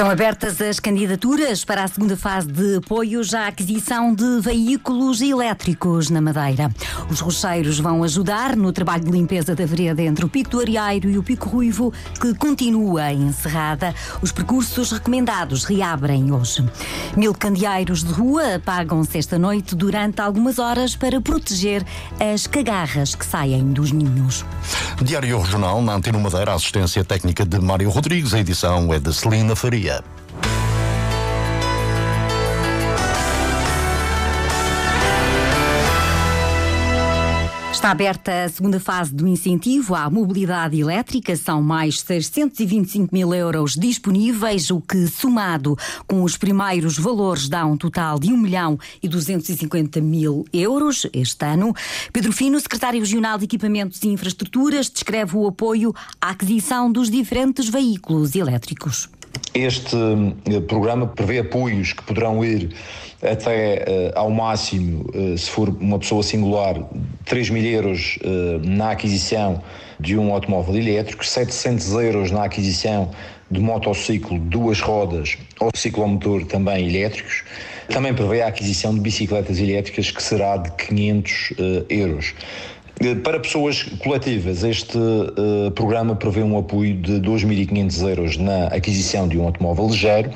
Estão abertas as candidaturas para a segunda fase de apoios à aquisição de veículos elétricos na Madeira. Os rocheiros vão ajudar no trabalho de limpeza da vereda entre o Pico do Areeiro e o Pico Ruivo, que continua encerrada. Os percursos recomendados reabrem hoje. Mil candeeiros de rua apagam-se esta noite durante algumas horas para proteger as cagarras que saem dos ninhos. Diário Regional na Antena Madeira, assistência técnica de Mário Rodrigues, a edição é de Celina Faria. Está aberta a segunda fase do incentivo à mobilidade elétrica. São mais 625 mil euros disponíveis, o que, somado com os primeiros valores, dá um total de 1 milhão e 250 mil euros este ano. Pedro Fino, secretário regional de Equipamentos e Infraestruturas, descreve o apoio à aquisição dos diferentes veículos elétricos. Este eh, programa prevê apoios que poderão ir até uh, ao máximo, uh, se for uma pessoa singular, 3 mil euros na aquisição de um automóvel elétrico, 700 euros na aquisição de motociclo, duas rodas ou ciclomotor também elétricos. Também prevê a aquisição de bicicletas elétricas, que será de 500 euros. Para pessoas coletivas, este uh, programa prevê um apoio de 2.500 euros na aquisição de um automóvel ligeiro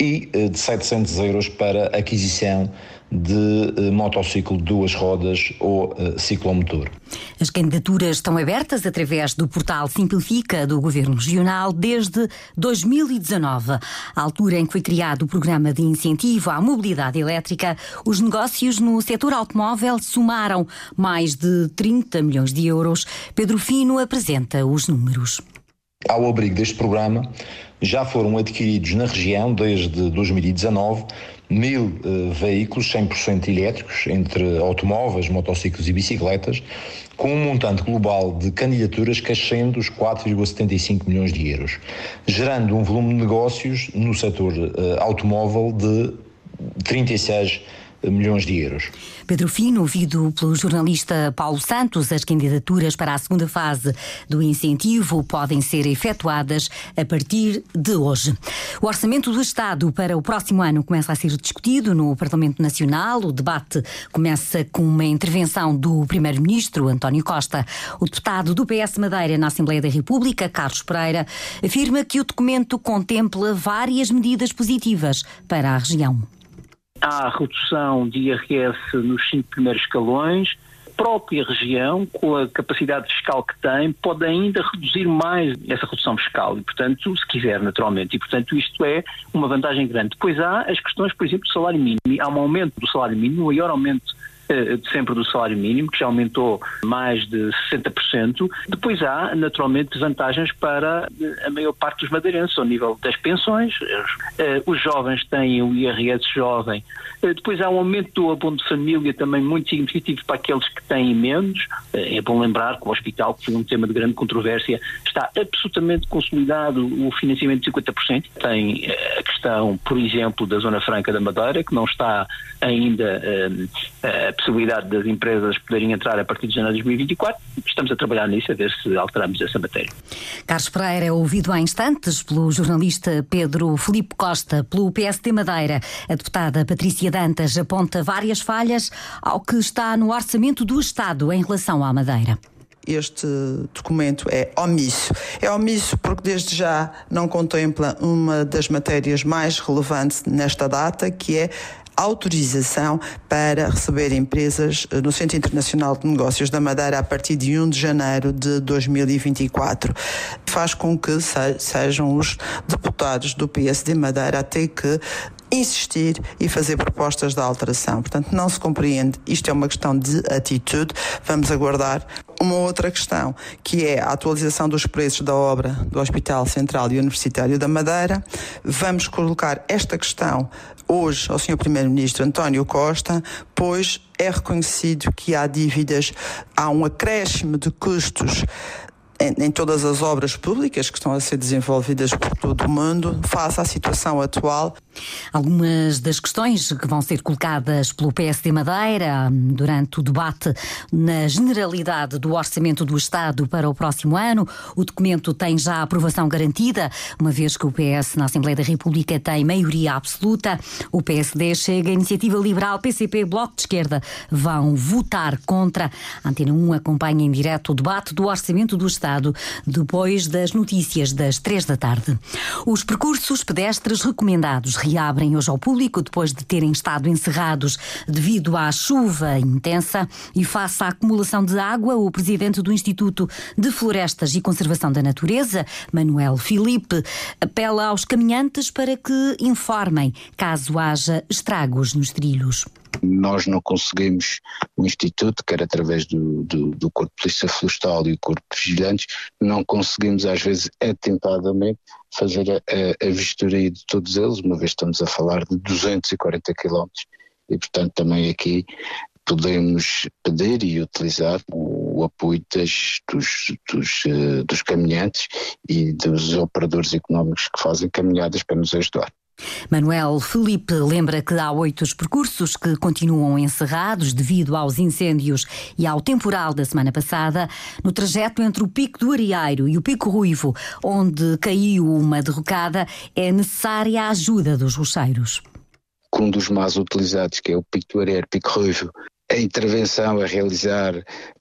e uh, de 700 euros para aquisição de uh, motociclo de duas rodas ou uh, ciclomotor. As candidaturas estão abertas através do portal Simplifica do Governo Regional desde 2019, a altura em que foi criado o programa de incentivo à mobilidade elétrica. Os negócios no setor automóvel somaram mais de 30 milhões de euros. Pedro Fino apresenta os números. Ao abrigo deste programa, já foram adquiridos na região desde 2019 mil uh, veículos 100% elétricos, entre automóveis, motociclos e bicicletas, com um montante global de candidaturas que ascende os 4,75 milhões de euros, gerando um volume de negócios no setor uh, automóvel de 36 milhões de euros. Pedro Fino, ouvido pelo jornalista Paulo Santos, as candidaturas para a segunda fase do incentivo podem ser efetuadas a partir de hoje. O orçamento do Estado para o próximo ano começa a ser discutido no Parlamento Nacional. O debate começa com uma intervenção do Primeiro-Ministro, António Costa. O deputado do PS Madeira na Assembleia da República, Carlos Pereira, afirma que o documento contempla várias medidas positivas para a região há redução de IRS nos cinco primeiros escalões, a própria região, com a capacidade fiscal que tem, pode ainda reduzir mais essa redução fiscal e, portanto, se quiser, naturalmente. E, portanto, isto é uma vantagem grande. Depois há as questões, por exemplo, do salário mínimo. Há um aumento do salário mínimo, um maior aumento sempre do salário mínimo, que já aumentou mais de 60%. Depois há, naturalmente, vantagens para eh, a maior parte dos madeirenses, ao nível das pensões. Eh, os jovens têm o IRS jovem. Depois há um aumento do abono de família também muito significativo para aqueles que têm menos. É bom lembrar que o hospital, que foi um tema de grande controvérsia, está absolutamente consolidado o financiamento de 50%. Tem a questão, por exemplo, da Zona Franca da Madeira, que não está ainda possibilidade das empresas poderem entrar a partir de janeiro de 2024. Estamos a trabalhar nisso, a ver se alteramos essa matéria. Carlos Pereira é ouvido há instantes pelo jornalista Pedro Felipe Costa, pelo PSD Madeira. A deputada Patrícia Dantas aponta várias falhas ao que está no orçamento do Estado em relação à Madeira este documento é omisso. É omisso porque, desde já, não contempla uma das matérias mais relevantes nesta data, que é autorização para receber empresas eh, no Centro Internacional de Negócios da Madeira a partir de 1 de janeiro de 2024. Faz com que sejam os deputados do PSD Madeira a ter que insistir e fazer propostas de alteração. Portanto, não se compreende. Isto é uma questão de atitude. Vamos aguardar. Uma outra questão, que é a atualização dos preços da obra do Hospital Central e Universitário da Madeira. Vamos colocar esta questão hoje ao Sr. Primeiro-Ministro António Costa, pois é reconhecido que há dívidas, há um acréscimo de custos em, em, todas as obras públicas que estão a ser desenvolvidas por todo o mundo, face à situação atual. Algumas das questões que vão ser colocadas pelo PSD Madeira hum, durante o debate na generalidade do orçamento do Estado para o próximo ano. O documento tem já aprovação garantida, uma vez que o PS na Assembleia da República tem maioria absoluta. O PSD chega, a Iniciativa Liberal, PCP, Bloco de Esquerda vão votar contra. A Antena 1 acompanha em direto o debate do orçamento do Estado Estado, depois das notícias das três da tarde. Os percursos pedestres recomendados reabrem hoje ao público depois de terem estado encerrados devido à chuva intensa e face à acumulação de água, o presidente do Instituto de Florestas e Conservação da Natureza, Manuel Filipe, apela aos caminhantes para que informem caso haja estragos nos trilhos nós não conseguimos, o Instituto, quer através do, do, do Corpo de Polícia Florestal e o Corpo de Vigilantes, não conseguimos às vezes atentadamente fazer a, a, a vistoria de todos eles, uma vez estamos a falar de 240 quilómetros e portanto também aqui podemos pedir e utilizar o apoio das, dos, dos, uh, dos caminhantes e dos operadores económicos que fazem caminhadas para nos ajudar. Manuel Felipe lembra que há oito percursos que continuam encerrados devido aos incêndios e ao temporal da semana passada, no trajeto entre o Pico do Arieiro e o Pico Ruivo, onde caiu uma derrocada, é necessária a ajuda dos rocheiros. Um dos mais utilizados, que é o Pico do Arieiro, Pico Ruivo, a intervenção a realizar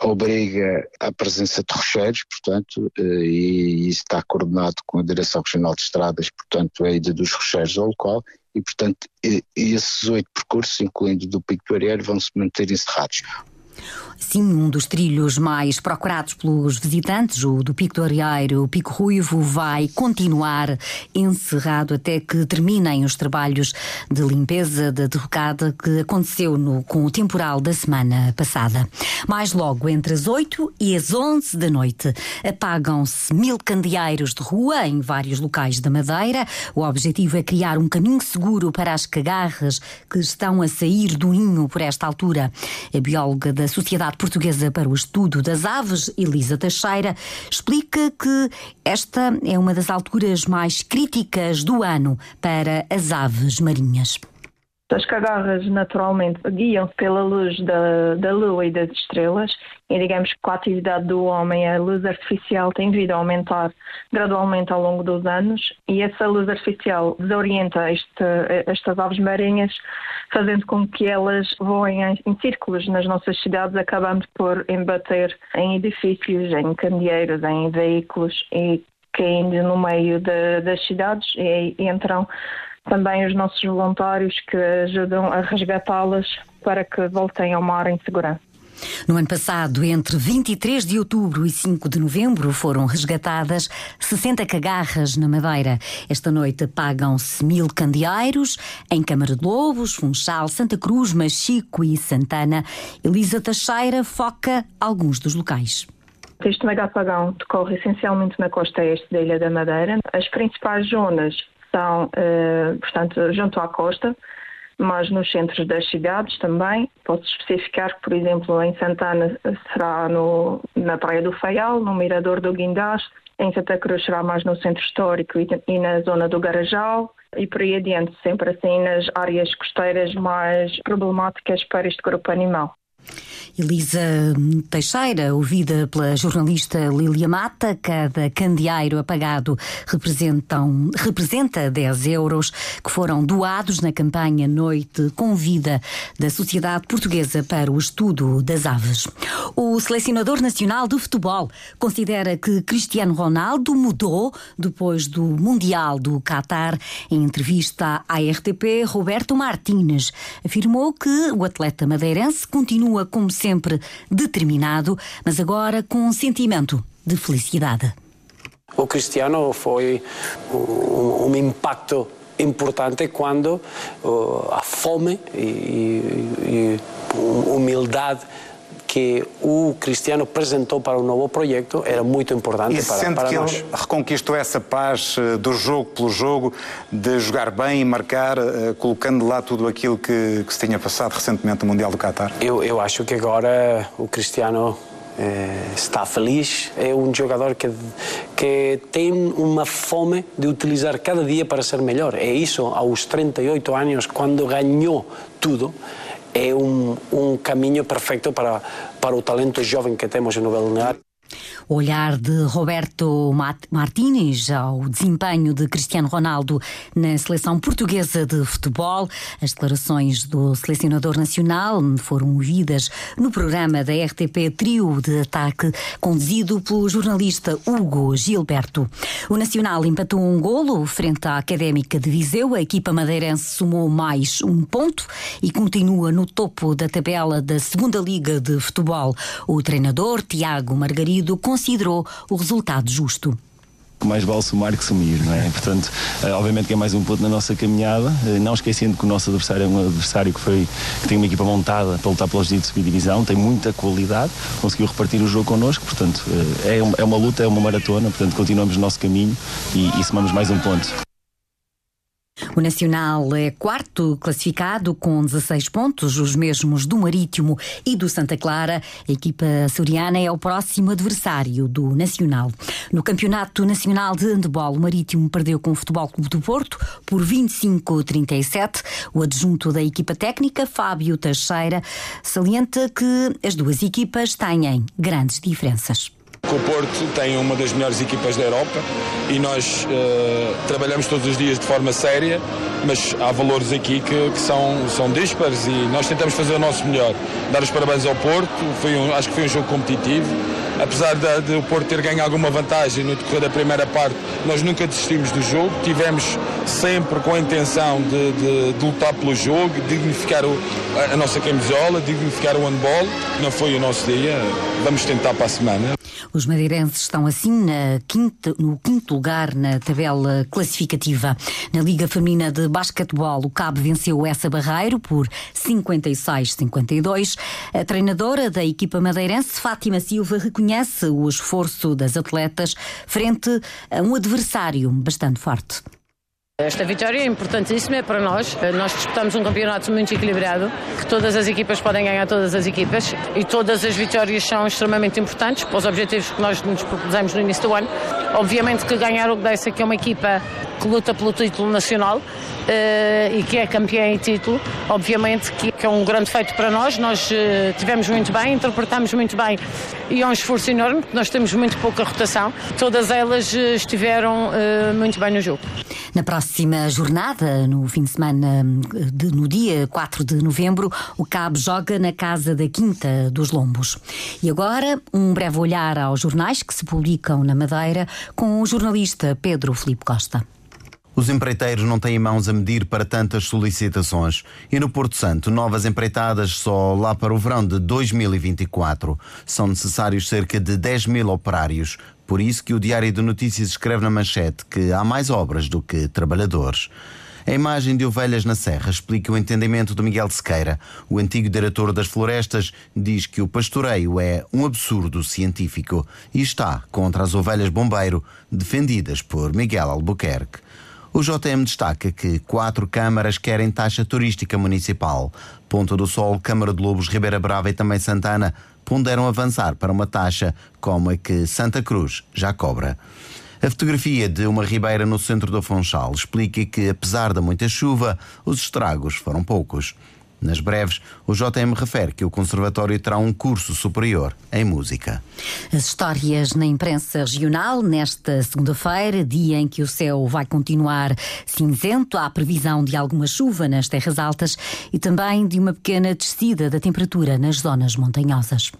obriga a presença de rocheiros, portanto, eh, e isso está coordenado com a Direção Regional de Estradas, portanto, a ida dos rocheiros ao local, e, portanto, esses oito percursos, incluindo do Pico do Arieiro, vão se manter encerrados. Sim, um dos trilhos mais procurados pelos visitantes, o do Pico do Arieiro, o Pico Ruivo, vai continuar encerrado até que terminem os trabalhos de limpeza da derrocada que aconteceu no, com o temporal da semana passada. Mais logo, entre as 8 e as 11 da noite, apagam-se mil candeeiros de rua em vários locais da Madeira. O objetivo é criar um caminho seguro para as cagarras que estão a sair do ninho por esta altura. A bióloga da Sociedade Portuguesa para o Estudo das Aves, Elisa Teixeira, explica que esta é uma das alturas mais críticas do ano para as aves marinhas. As cagarras naturalmente guiam-se pela luz da, da lua e das estrelas e digamos que com a atividade do homem a luz artificial tem vindo a aumentar gradualmente ao longo dos anos e essa luz artificial desorienta este, estas aves marinhas fazendo com que elas voem em, em círculos nas nossas cidades acabando por embater em edifícios, em candeeiros, em veículos e caindo no meio de, das cidades e, e entram também os nossos voluntários que ajudam a resgatá-las para que voltem ao mar em segurança. No ano passado, entre 23 de outubro e 5 de novembro, foram resgatadas 60 cagarras na Madeira. Esta noite apagam-se mil candeeiros em Câmara de Lobos, Funchal, Santa Cruz, Machico e Santana. Elisa Teixeira foca alguns dos locais. Este mega apagão decorre essencialmente na costa este da Ilha da Madeira. As principais zonas estão, uh, portanto, junto à costa, mas nos centros das cidades também. Posso especificar que, por exemplo, em Santana será no, na Praia do Faial, no Mirador do Guindás, em Santa Cruz será mais no centro histórico e, e na zona do Garajal, e por aí adiante, sempre assim nas áreas costeiras mais problemáticas para este grupo animal. Elisa Teixeira, ouvida pela jornalista Lilia Mata, cada candeeiro apagado representam, representa 10 euros que foram doados na campanha Noite com Vida da Sociedade Portuguesa para o Estudo das Aves. O selecionador nacional de futebol considera que Cristiano Ronaldo mudou depois do Mundial do Qatar. Em entrevista à RTP, Roberto Martínez afirmou que o atleta madeirense continua como sempre determinado, mas agora com um sentimento de felicidade. O Cristiano foi um, um impacto importante quando uh, a fome e, e, e humildade que o Cristiano apresentou para o novo projeto era muito importante e para, sente para que nós. ele reconquistou essa paz eh, do jogo pelo jogo, de jogar bem e marcar, eh, colocando lá tudo aquilo que, que se tinha passado recentemente no Mundial do Qatar? Eu, eu acho que agora o Cristiano eh, está feliz, é um jogador que, que tem uma fome de utilizar cada dia para ser melhor. É isso, aos 38 anos, quando ganhou tudo, é um, um caminho perfeito para, para o talento jovem que temos no Balneário. O olhar de Roberto Martínez ao desempenho de Cristiano Ronaldo na seleção portuguesa de futebol. As declarações do selecionador nacional foram ouvidas no programa da RTP Trio de Ataque, conduzido pelo jornalista Hugo Gilberto. O Nacional empatou um golo frente à Académica de Viseu. A equipa madeirense somou mais um ponto e continua no topo da tabela da Segunda Liga de Futebol. O treinador Tiago Margarido considerou o resultado justo mais vale sumar que sumir, não é? Portanto, eh, obviamente que é mais um ponto na nossa caminhada, eh, não esquecendo que o nosso adversário é um adversário que, foi, que tem uma equipa montada para lutar pelos direitos de subdivisão, tem muita qualidade, conseguiu repartir o jogo connosco, portanto, eh, é, é uma luta, é uma maratona, portanto, continuamos o nosso caminho e, e somamos mais um ponto. O Nacional é quarto classificado com 16 pontos, os mesmos do Marítimo e do Santa Clara. A equipa açoriana é o próximo adversário do Nacional. No Campeonato Nacional de Handebol, o Marítimo perdeu com o Futebol Clube do Porto por 25-37. O adjunto da equipa técnica, Fábio Teixeira, salienta que as duas equipas têm grandes diferenças. O Porto tem uma das melhores equipas da Europa e nós uh, trabalhamos todos os dias de forma séria, mas há valores aqui que, que, são, são e nós tentamos fazer o nosso melhor. Dar os parabéns ao Porto, foi um, acho que foi um jogo competitivo. Apesar de, de, o Porto ter ganho alguma vantagem no decorrer da primeira parte, nós nunca desistimos do jogo, tivemos sempre com a intenção de, de, de lutar pelo jogo, dignificar o, a, a nossa camisola, dignificar o handball. Não foi o nosso dia, vamos tentar para a semana. Os madeirenses estão assim quinta, no quinto lugar na tabela classificativa. Na Liga Feminina de Basquetebol, o Cabo venceu essa Barreiro por 56-52. A treinadora da equipa madeirense, Fátima Silva, reconhece o esforço das atletas frente a um adversário bastante forte. Esta vitória é importantíssima é para nós. Nós disputamos um campeonato muito equilibrado, que todas as equipas podem ganhar todas as equipas e todas as vitórias são extremamente importantes para os objetivos que nós nos propusemos no início do ano. Obviamente que ganhar o Gdeixa, que é uma equipa que luta pelo título nacional uh, e que é campeã em título, obviamente que, que, é um grande feito para nós. Nós uh, tivemos muito bem, interpretamos muito bem e é um esforço enorme, porque nós temos muito pouca rotação. Todas elas uh, estiveram muito bem no jogo. Na próxima jornada, no fim de semana, de, no dia 4 de novembro, o Cabo joga na Casa da Quinta dos Lombos. E agora, um breve olhar aos jornais que se publicam na Madeira com o jornalista Pedro Felipe Costa. Os empreiteiros não têm mãos a medir para tantas solicitações. E no Porto Santo, novas empreitadas só lá para o verão de 2024. São necessários cerca de 10 mil operários. Por isso que o Diário de Notícias escreve na manchete que há mais obras do que trabalhadores. A imagem de ovelhas na serra explica o entendimento de Miguel Sequeira. O antigo diretor das florestas diz que o pastoreio é um absurdo científico e está contra as ovelhas bombeiro defendidas por Miguel Albuquerque. O JM destaca que quatro câmaras querem taxa turística municipal. Ponta do Sol, Câmara de Lobos, Ribeira Brava e também Santana ponderam avançar para uma taxa como a que Santa Cruz já cobra. A fotografia de uma ribeira no centro do Funchal explica que, apesar da muita chuva, os estragos foram poucos. Nas breves, o JM refere que o Conservatório terá um curso superior em música. As histórias na imprensa regional, nesta segunda-feira, dia em que o céu vai continuar cinzento, há previsão de alguma chuva nas terras altas e também de uma pequena descida da temperatura nas zonas montanhosas.